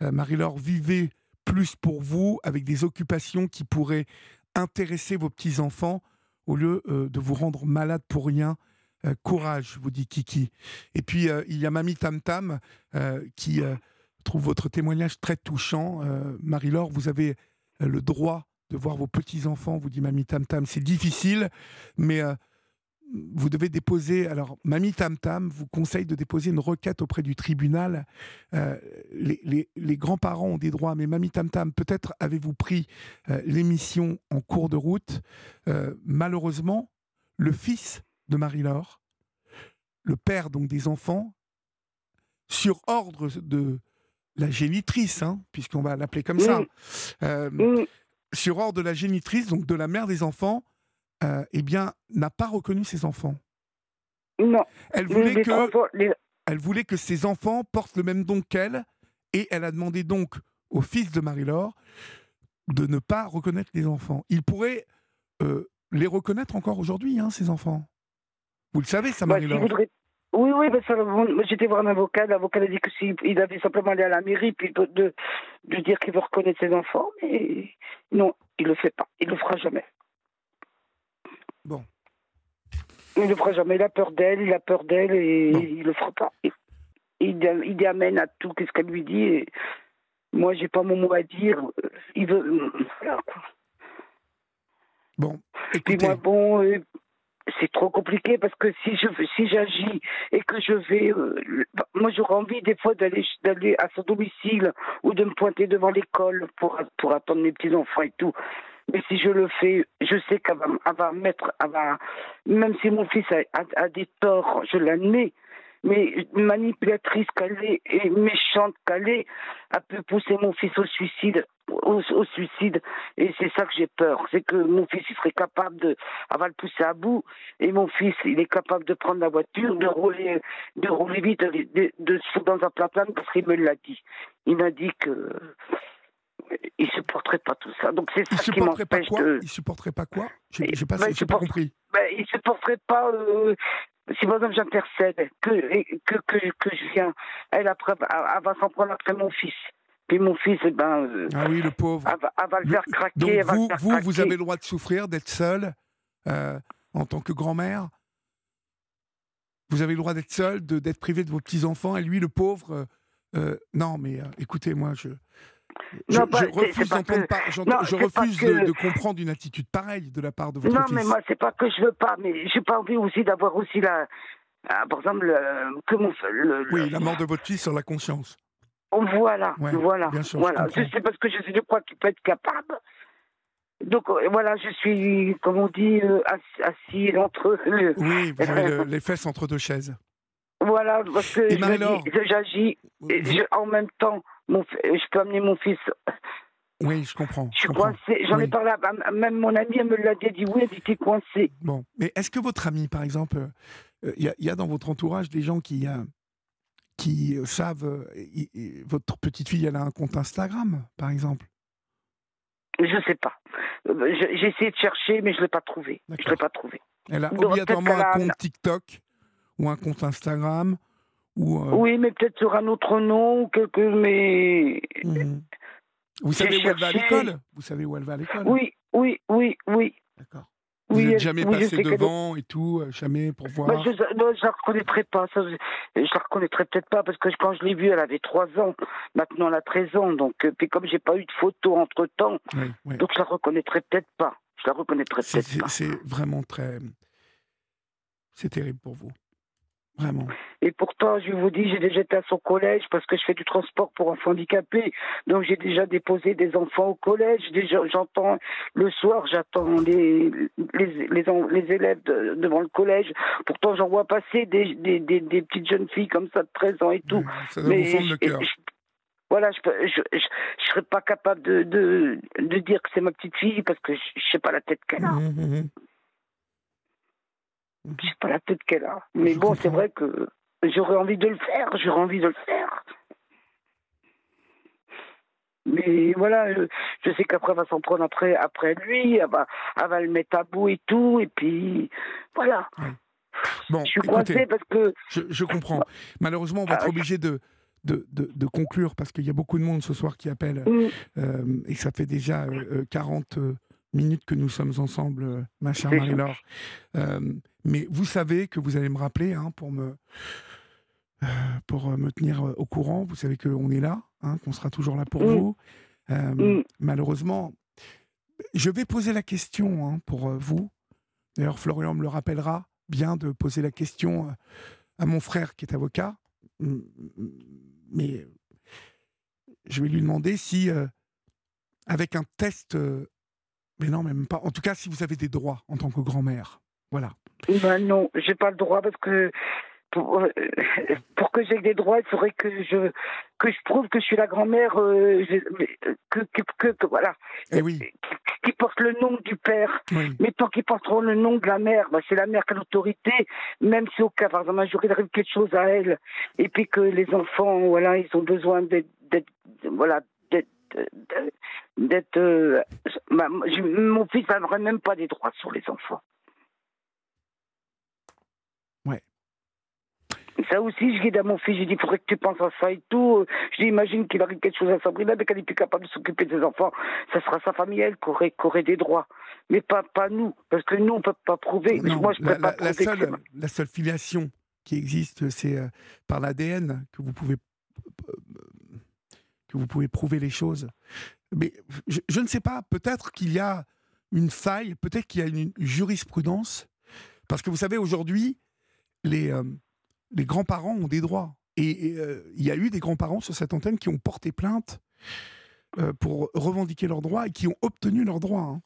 S1: Marie-Laure, vivez plus pour vous avec des occupations qui pourraient intéresser vos petits-enfants au lieu de vous rendre malade pour rien. courage, vous dit Kiki. Et puis, il y a Mamie Tam Tam qui trouve votre témoignage très touchant. Euh, Marie-Laure, vous avez euh, le droit de voir vos petits-enfants, vous dit Mamie Tam Tam. C'est difficile, mais euh, vous devez déposer. Alors, Mamie Tam Tam vous conseille de déposer une requête auprès du tribunal. les, grands-parents ont des droits, mais Mamie Tam Tam, peut-être avez-vous pris l'émission en cours de route. malheureusement, le fils de Marie-Laure, le père donc des enfants, sur ordre de, la génitrice, hein, puisqu'on va l'appeler comme ça, euh, sur ordre de la génitrice, donc de la mère des enfants, euh, eh bien, n'a pas reconnu ses enfants.
S2: Non.
S1: Elle voulait, que, elle voulait que ses enfants portent le même don qu'elle, et elle a demandé donc au fils de Marie-Laure de ne pas reconnaître les enfants. Il pourrait euh, les reconnaître encore aujourd'hui, hein, ces enfants. Vous le savez, ça, bah, Marie-Laure
S2: oui, oui, ben j'étais voir un avocat. L'avocat a dit que s'il avait simplement aller à la mairie puis de, de, dire qu'il veut reconnaître ses enfants, mais non, il le fait pas. Il le fera jamais.
S1: Bon.
S2: Il le fera jamais. Il a peur d'elle, il a peur d'elle et il le fera pas. Il, il, amène à tout ce qu'elle lui dit. Et moi, j'ai pas mon mot à dire. Il veut.
S1: Bon. Écoutez.
S2: moi, bon, euh, c'est trop compliqué parce que si je si j'agis et que je vais euh, moi j'aurais envie des fois d'aller d'aller à son domicile ou de me pointer devant l'école pour pour attendre mes petits enfants et tout mais si je le fais je sais qu'elle va, va mettre va, même si mon fils a, a des torts je l'admets mais manipulatrice qu'elle est et méchante qu'elle est, elle peut pousser mon fils au suicide, au, suicide. Et c'est ça que j'ai peur, c'est que mon fils il serait capable de, elle le pousser à bout, et mon fils il est capable de prendre la voiture, de rouler, de rouler vite, de, se foutre dans un platane parce qu'il me l'a dit. Il m'a dit que il supporterait pas tout ça. Donc c'est ça qui m'empêche de.
S1: Il supporterait pas quoi J'ai pas, ben, pas compris.
S2: Ben, il supporterait pas euh, si exemple j'intercède, que, que, que, que, je viens, elle, après, elle va s'en prendre après mon fils. Puis mon fils, eh ben.
S1: Euh, ah oui, le pauvre.
S2: Elle va, le faire craquer.
S1: Donc
S2: vous,
S1: vous, vous avez le droit de souffrir, d'être seule euh, en tant que grand-mère Vous avez le droit d'être seule, d'être privée de vos petits-enfants, et lui, le pauvre. Euh, non, mais écoutez, moi, je. Je, refuse, de, comprendre une attitude pareille de la part de votre
S2: fils. Non, mais moi, c'est pas que je veux pas, mais j'ai pas envie aussi d'avoir aussi la. Ah, par exemple, que mon.
S1: oui, la mort de votre fils sur la conscience.
S2: Voilà, voilà. Bien sûr, voilà. C'est parce que je, je crois qu'il peut être capable. Donc euh, voilà, je suis, comme on dit, euh, assis, entre.
S1: Le, oui, vous avez (laughs) les fesses entre deux chaises.
S2: Voilà, parce que j'agis en même temps je peux amener mon fils.
S1: Oui, je comprends.
S2: Je suis coincée. J'en ai parlé à, même mon amie, elle me l'a dit, oui, elle était coincée.
S1: Bon, mais est-ce que votre amie, par exemple, il euh, y, y, a dans votre entourage des gens qui, euh, qui euh, savent, votre petite fille, elle a un compte Instagram, par exemple?
S2: Je ne sais pas. J'ai essayé de chercher, mais je ne l'ai pas trouvé. Je l'ai pas trouvé.
S1: Elle a obligatoirement un compte TikTok ou un compte Instagram
S2: euh, oui, mais peut-être sur un autre nom, quelque. Mais.
S1: Mhm. Vous savez où elle va à l'école? Vous savez où elle va à l'école?
S2: Oui, oui, oui, oui.
S1: D'accord. Vous n'êtes jamais passé devant et tout, euh, jamais pour voir?
S2: bah, Je ne la reconnaîtrai pas. Ça, je ne la reconnaîtrai peut-être pas parce que quand je l'ai vue, elle avait 3 ans. Maintenant, elle a 13 ans. Donc, euh, puis comme j'ai pas eu de photo entre temps, donc je la reconnaîtrai peut-être pas. Je la reconnaîtrai peut-être pas.
S1: C'est vraiment très. C'est terrible pour vous. Vraiment.
S2: Et pourtant, je vous dis, j'ai déjà été à son collège parce que je fais du transport pour enfants handicapés. Donc j'ai déjà déposé des enfants au collège. J'entends le soir, j'attends les les, les, élèves devant le collège. Pourtant, j'en vois passer des, des, des, petites jeunes filles comme ça de 13 ans et tout.
S1: ça Mais le cœur.
S2: voilà, je ne je, je, serais pas capable de, de, de dire que c'est ma petite fille parce que je, ne sais pas la tête qu'elle a. Mmh, mmh, mmh. Je sais pas la tête qu'elle a. Mais bon, c'est vrai que j'aurais envie de le faire, j'aurais envie de le faire. Mais voilà, je, sais qu'après, elle va s'en prendre après, après lui, elle va, elle va le mettre à bout et tout, et puis voilà.
S1: Bon, je suis coincée parce que. Je, comprends. Malheureusement, on va être ah, obligé de, de, de, conclure parce qu'il y a beaucoup de monde ce soir qui appelle mm. euh, et ça fait déjà 40 euh, euh, minutes que nous sommes ensemble, ma chère Marie-Laure. mais vous savez que vous allez me rappeler hein, pour me euh, pour euh, me tenir euh, au courant. Vous savez qu'on est là, hein, qu'on sera toujours là pour vous. Mm. Malheureusement, je vais poser la question hein, pour vous. D'ailleurs, Florian me le rappellera bien de poser la question à mon frère qui est avocat. Mais je vais lui demander si, avec un test, mais non, même pas. En tout cas, si vous avez des droits en tant que grand-mère. Voilà.
S2: Ben non, j'ai pas le droit parce que pour, euh, (laughs) pour que j'ai des droits, il faudrait que je que je prouve que je suis la grand-mère, euh, que, que, que, voilà,
S1: eh oui.
S2: qui, porte le nom du père. Mais tant qu'ils porteront le nom de la mère, bah, c'est la mère qui a l'autorité, même si au cas par exemple un jour il arrive quelque chose à elle, et puis que les enfants, voilà, ils ont besoin d'être, voilà, d'être d'être euh, mon fils n'aurait même pas des droits sur les enfants. Ça aussi, je dis à mon fils, je dis, il faudrait que tu penses à ça et tout. Je dis, imagine qu'il arrive quelque chose à Sabrina, mais qu'elle n'est plus capable de s'occuper de ses enfants. Ça sera sa famille, elle, qui aurait, des droits. Mais pas, pas nous, parce que nous, on ne peut pas prouver. Moi, je
S1: la,
S2: pas
S1: la, seule, la seule filiation qui existe, c'est euh, par l'ADN que vous pouvez euh, que vous pouvez prouver les choses. Mais je, ne sais pas, peut-être qu'il y a une faille, peut-être qu'il y a une, jurisprudence, parce que vous savez, aujourd'hui, les, euh, les grands-parents ont des droits. Et euh, il y a eu des grands-parents sur cette antenne qui ont porté plainte euh, pour revendiquer leurs droits et qui ont obtenu leurs droits. Hein.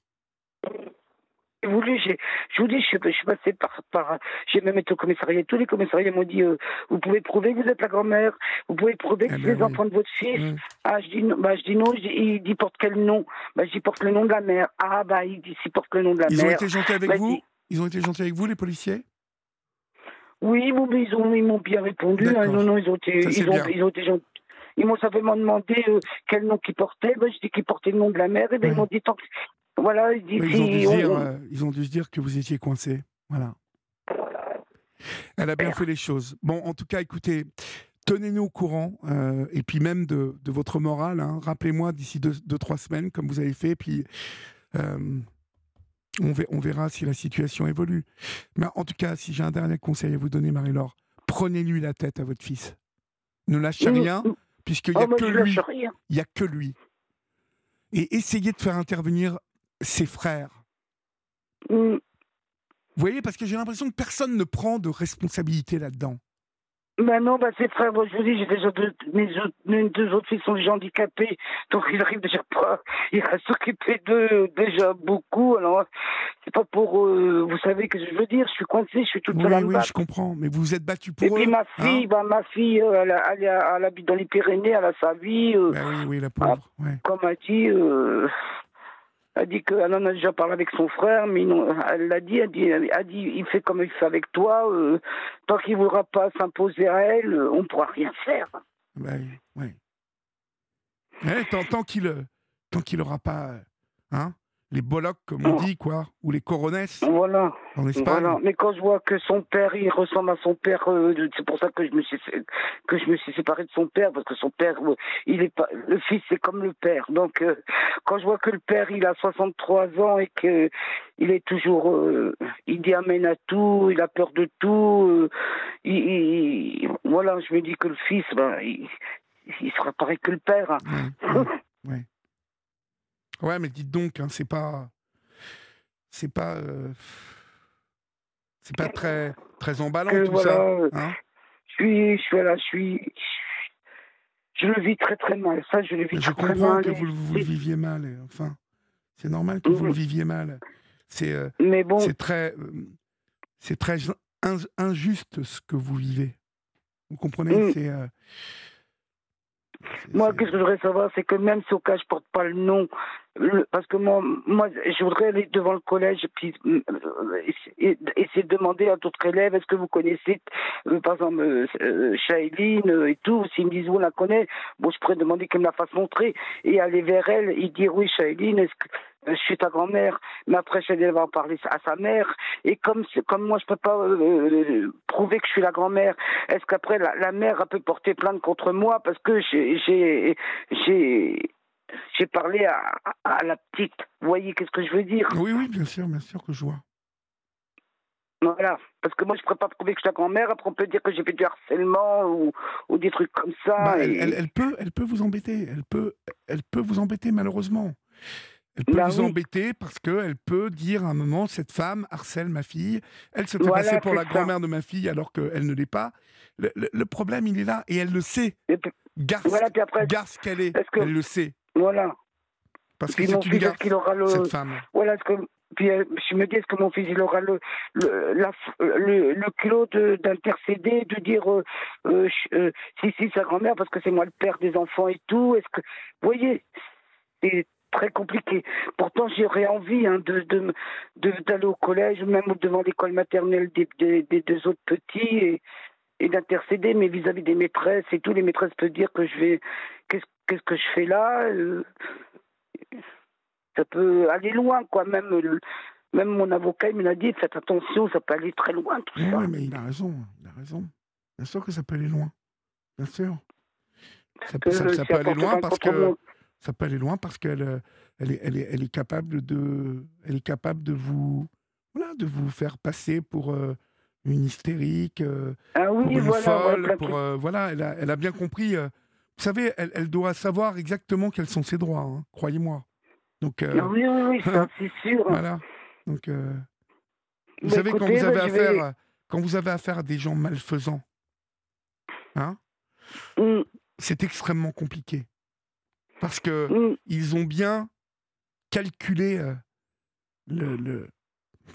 S2: je vous dis, je, suis passé par, par j'ai même été au commissariat. Tous les commissariats m'ont dit, euh, vous pouvez prouver que vous êtes la grand-mère, vous pouvez prouver que eh c'est ben les enfants de votre fils. Mmh. Ah, je dis, non, bah, je dis non, il dit porte quel nom? Bah, Je dis porte le nom de la mère. Ah, bah, il dit, si porte le nom de la
S1: mère.
S2: Ils
S1: ont été gentils avec bah, vous? Ils ont été gentils avec vous, les policiers?
S2: Oui, bon, ils ont, ils m'ont bien répondu. Hein. non, non, ils ont été, ils ont, ils ont été gentils. Ils m'ont simplement demandé euh, quel nom qu'ils portaient. Ben, je dis qu'ils portaient le nom de la mère. Et ben, ils m'ont dit tant que... Voilà, ils,
S1: disent, ils, ont dû dire, euh, ils ont dû se dire que vous étiez coincé. Voilà. Elle a bien fait les choses. Bon, en tout cas, écoutez, tenez-nous au courant. Euh, et puis même de, de votre morale. Hein. Rappelez-moi d'ici deux, deux, trois semaines, comme vous avez fait. Puis on, verra si la situation évolue. Mais en tout cas, si j'ai un dernier conseil à vous donner, Marie-Laure, prenez-lui la tête à votre fils. Ne lâchez mmh, rien, mmh. puisqu'il n'y a, oh, que lui. Il y a que lui. Et essayez de faire intervenir ses frères. Mmh. Vous voyez, parce que j'ai l'impression que personne ne prend de responsabilité là-dedans.
S2: Ben non, ben c'est frère, moi je vous dis, j'ai déjà deux, mes, deux autres filles sont déjà handicapés, donc ils arrivent déjà pas, ils restent s'occuper d'eux déjà beaucoup, alors c'est pas pour, euh, vous savez que je veux dire, je suis coincée, je suis toute seule
S1: Oui, oui, je comprends, mais vous vous êtes battu pour
S2: Et puis ma fille, hein ben, ma fille, euh, elle, elle, elle, habite dans les Pyrénées, elle a sa vie.
S1: Euh, ben oui, oui, la pauvre,
S2: ah, Comme elle dit, elle dit qu'elle en a déjà parlé avec son frère, mais non, elle l'a dit, elle dit, dit, il fait comme il fait avec toi. Euh, tant qu'il ne voudra pas s'imposer à elle, on ne pourra rien faire.
S1: Oui, oui. tant, tant qu'il tant qu'il n'aura pas hein, les Bollock, comme on dit, quoi, ou les Coronesses
S2: voilà. en Espagne. Voilà. Mais quand je vois que son père, il ressemble à son père, euh, c'est pour ça que je me suis que je me suis séparé de son père parce que son père, euh, il est pas, le fils c'est comme le père. Donc euh, quand je vois que le père, il a 63 ans et que il est toujours, il dit amène à tout, il a peur de tout, il, voilà, je me dis que le fils, ben, il, il sera pareil que le père.
S1: Ouais, Ouais, (laughs) mais dites donc, hein, c'est pas, c'est pas, euh, c'est pas très, très emballant tout ça. Hein
S2: je suis, je suis là, je suis, je le vis très très mal. Ça, je le vis
S1: je
S2: très, mal.
S1: Je comprends que vous, vous, le viviez mal. Enfin, c'est normal que vous le mhm. viviez mal. C'est, euh,
S2: bon,
S1: c'est très, euh, c'est très injuste ce que vous vivez. Vous comprenez? Mm. C'est
S2: moi, ce que je voudrais savoir, c'est que même si au cas je porte pas le nom, parce que moi, moi, je voudrais aller devant le collège puis euh, essayer de demander à d'autres élèves, est-ce que vous connaissez, euh, par exemple, euh, Shailene et tout, s'ils me disent, on la connaît, bon, je pourrais demander qu'elle me la fasse montrer et aller vers elle et dire, oui, Shailene, est-ce que je suis ta grand-mère, mais après va en parler à sa mère. Et comme comme moi je peux pas prouver que je suis la grand-mère, est-ce qu'après la, mère elle peut porter plainte contre moi parce que j'ai j'ai j'ai parlé à, à, la petite. Vous voyez qu'est-ce que je veux dire?
S1: Oui, oui, bien sûr, bien sûr que je vois.
S2: Voilà, parce que moi je ne pourrais pas prouver que je suis la grand-mère, après on peut dire que j'ai fait du harcèlement ou, ou des trucs comme ça.
S1: Bah, elle, elle, peut, elle peut vous embêter, elle peut, elle peut vous embêter malheureusement. Elle peut bah vous embêter parce qu'elle peut dire à un moment cette femme harcèle ma fille, elle se fait passer pour la grand-mère de ma fille alors qu'elle ne l'est pas. Le, le, problème, il est là et elle le sait. Garce, voilà, garce qu'elle est, elle le sait.
S2: Voilà.
S1: Parce que une garce, cette femme.
S2: Voilà, ce que, puis euh, je me dis, est-ce que mon fils, il aura le, le, la, le, le culot d'intercéder, de, dire euh, euh, euh, si, si, sa grand-mère, parce que c'est moi le père des enfants et tout. Est-ce que. Vous voyez C'est très compliqué. Pourtant, j'aurais envie hein, de, de, d'aller au collège, même devant l'école maternelle des, des, des, deux autres petits. Et, et d'intercéder, mais vis-à-vis des maîtresses et tout, les maîtresses peuvent dire que je vais, qu'est-ce, qu'est-ce que je fais là euh, Ça peut aller loin, quoi. Même, même mon avocat, il me l'a dit, faites attention, ça peut aller très loin, tout
S1: ça. Oui, mais il a raison, il a raison. Bien sûr que ça peut aller loin, bien sûr. Ça, peut, ça, peut aller loin parce que ça peut aller loin parce qu'elle elle est, elle est, elle est capable de elle est capable de vous voilà de vous faire passer pour euh, une hystérique, euh,
S2: ah pour
S1: une
S2: voilà,
S1: folle, pour, euh, voilà, elle a, elle a, bien compris. Euh, vous savez, elle, elle, doit savoir exactement quels sont ses droits, hein, croyez-moi. Donc,
S2: ah oui, oui, oui (laughs) c'est sûr.
S1: Voilà. Donc, vous savez, quand vous avez affaire, quand vous avez affaire à des gens malfaisants, hein, mm. c'est extrêmement compliqué parce que mm. ils ont bien calculé le, le,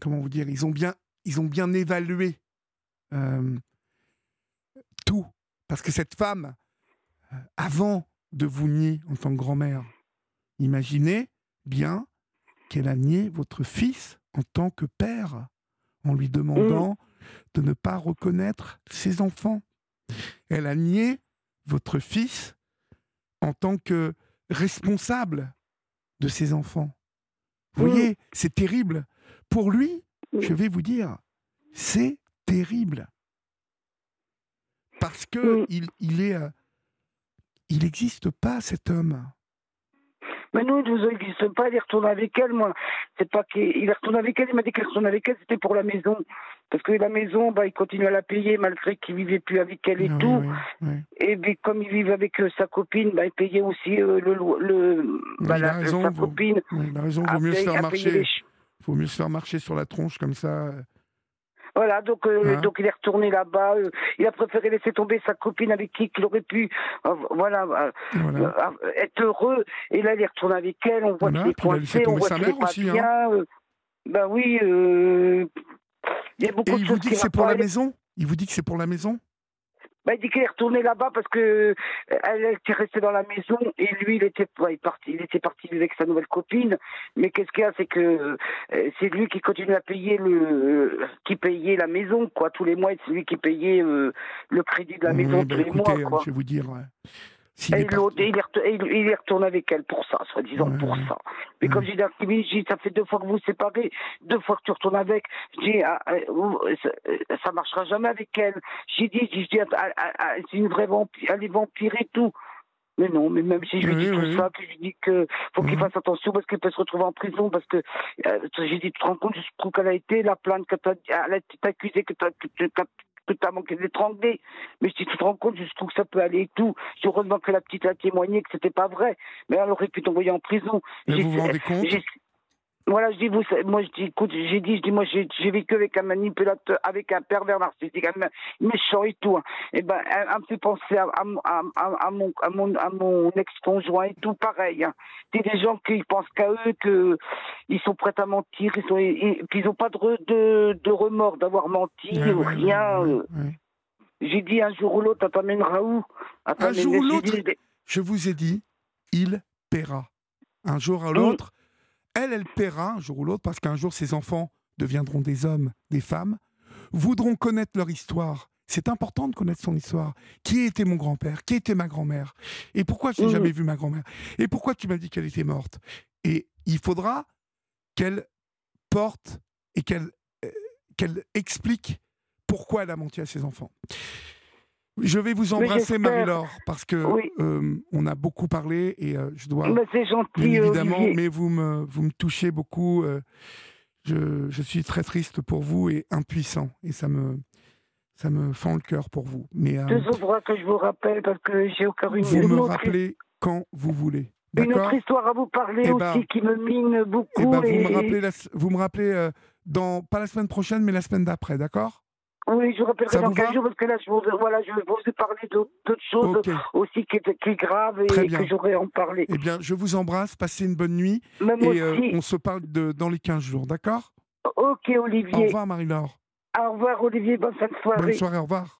S1: comment vous dire, ils ont bien ils ont bien évalué euh, tout. Parce que cette femme, euh, avant de vous nier en tant que grand-mère, imaginez bien qu'elle a nié votre fils en tant que père, en lui demandant de ne pas reconnaître ses enfants. Elle a nié votre fils en tant que responsable de ses enfants. Vous voyez, c'est terrible. Pour lui, je vais vous dire, c'est terrible. Parce que il, il est, euh, il n'existe pas cet homme.
S2: Mais nous, il n'existe pas, il est retourné avec elle, moi. C'est pas qu'il est retourné avec elle, il m'a dit qu'il retourné avec elle, c'était pour la maison. Parce que la maison, bah, il continue à la payer malgré qu'il vivait plus avec elle et ah tout. Et puis, comme il vivait avec euh, sa copine, bah, il payait aussi euh, le, le
S1: bah, sa copine. il a raison, il vaut mieux se faire marcher. faut mieux se faire marcher sur la tronche comme ça.
S2: Voilà, donc, euh, hein donc il est retourné là-bas. Euh, il a préféré laisser tomber sa copine avec qui il aurait pu euh, voilà, être heureux. Et là, il est retourné avec elle. On voit qu'il est coincé, on voit qu'il est pas aussi, hein. bien. ben oui, il y a beaucoup
S1: Et il vous dit que c'est pour la maison? Il vous dit que c'est pour la maison?
S2: Bah, il dit qu'il est retourné là-bas parce que euh, elle était restée dans la maison et lui, il était, il parti, il était parti avec sa nouvelle copine. Mais qu'est-ce qu'il y a, c'est que euh, c'est lui qui continue à payer le, qui payait la maison, quoi, tous les mois. C'est lui qui payait euh, le crédit de la maison bah, tous les mois. Quoi.
S1: Je vais vous dire,
S2: et l'autre, il, il, retourne avec elle pour ça, soi-disant pour ça. Mais comme j'ai dit j'ai ça fait deux fois que vous vous séparez, deux fois que tu retournes avec. Je dis, ah, ah, ça marchera jamais avec elle. J'ai dit, dis, ah, c'est une vraie vampire, elle est vampire et tout. Mais non, mais même si je lui dis tout ça, que je lui dis qu'il faut qu'il fasse attention parce qu'elle peut se retrouver en prison, parce que euh, j'ai dit, tu te rends compte jusqu'où qu'elle a été, la plainte qu'elle a été accusée, que tu as manqué d'étrangler. Mais si tu te rends compte jusqu'où ça peut aller et tout, heureusement que la petite a témoigné que c'était pas vrai. Mais elle aurait pu t'envoyer en prison.
S1: Mais vous vous rendez compte
S2: voilà, je dis, vous, moi, je dis, écoute, j'ai dit, je dis, moi, j'ai vécu avec un manipulateur, avec un pervers narcissique, un méchant et tout. Hein. Et ben, elle, me fait penser à, à, à, mon, à mon, à mon ex-conjoint et tout, pareil. Hein. C'est des gens qui pensent qu'à eux, qu'ils sont prêts à mentir, ils sont, et, puis ils n'ont pas de, de, de remords d'avoir menti ou rien. Euh. j'ai dit, un jour ou l'autre, elle t'amènera où
S1: Un jour ou l'autre, je vous ai dit, il paiera. Un jour ou l'autre, elle, elle paiera un jour ou l'autre parce qu'un jour ses enfants deviendront des hommes, des femmes, voudront connaître leur histoire. C'est important de connaître son histoire. Qui était mon grand-père? Qui était ma grand-mère? Et pourquoi je n'ai mmh. jamais vu ma grand-mère? Et pourquoi tu m'as dit qu'elle était morte? Et il faudra qu'elle porte et qu'elle euh, qu'elle explique pourquoi elle a menti à ses enfants. Je vais vous embrasser, Marie-Laure, parce que euh, on a beaucoup parlé et euh, je dois.
S2: c'est gentil,
S1: évidemment, mais vous me, vous me touchez beaucoup. Euh, je, je, suis très triste pour vous et impuissant, et ça me, ça me fend le cœur pour vous. Mais
S2: deux autres que je vous rappelle parce que j'ai encore une.
S1: Vous me rappelez quand vous voulez.
S2: Une autre histoire à vous parler eh ben, aussi qui me mine beaucoup. Eh
S1: ben, vous me rappelez, vous me rappelez dans pas la semaine prochaine, mais la semaine d'après, d'accord?
S2: Oui, je rappellerai dans 15 jours parce que là, je, vous, voilà, je vais vous parler d'autres choses aussi qui, qui graves et que j'aurais en parler.
S1: Eh bien, je vous embrasse, passez une bonne nuit.
S2: Même et euh,
S1: on se parle de, dans les 15 jours, d'accord?
S2: Ok, Olivier.
S1: Au revoir, Marie-Laure.
S2: Au revoir, Olivier. Bonne fin de soirée.
S1: Bonne soirée, au revoir.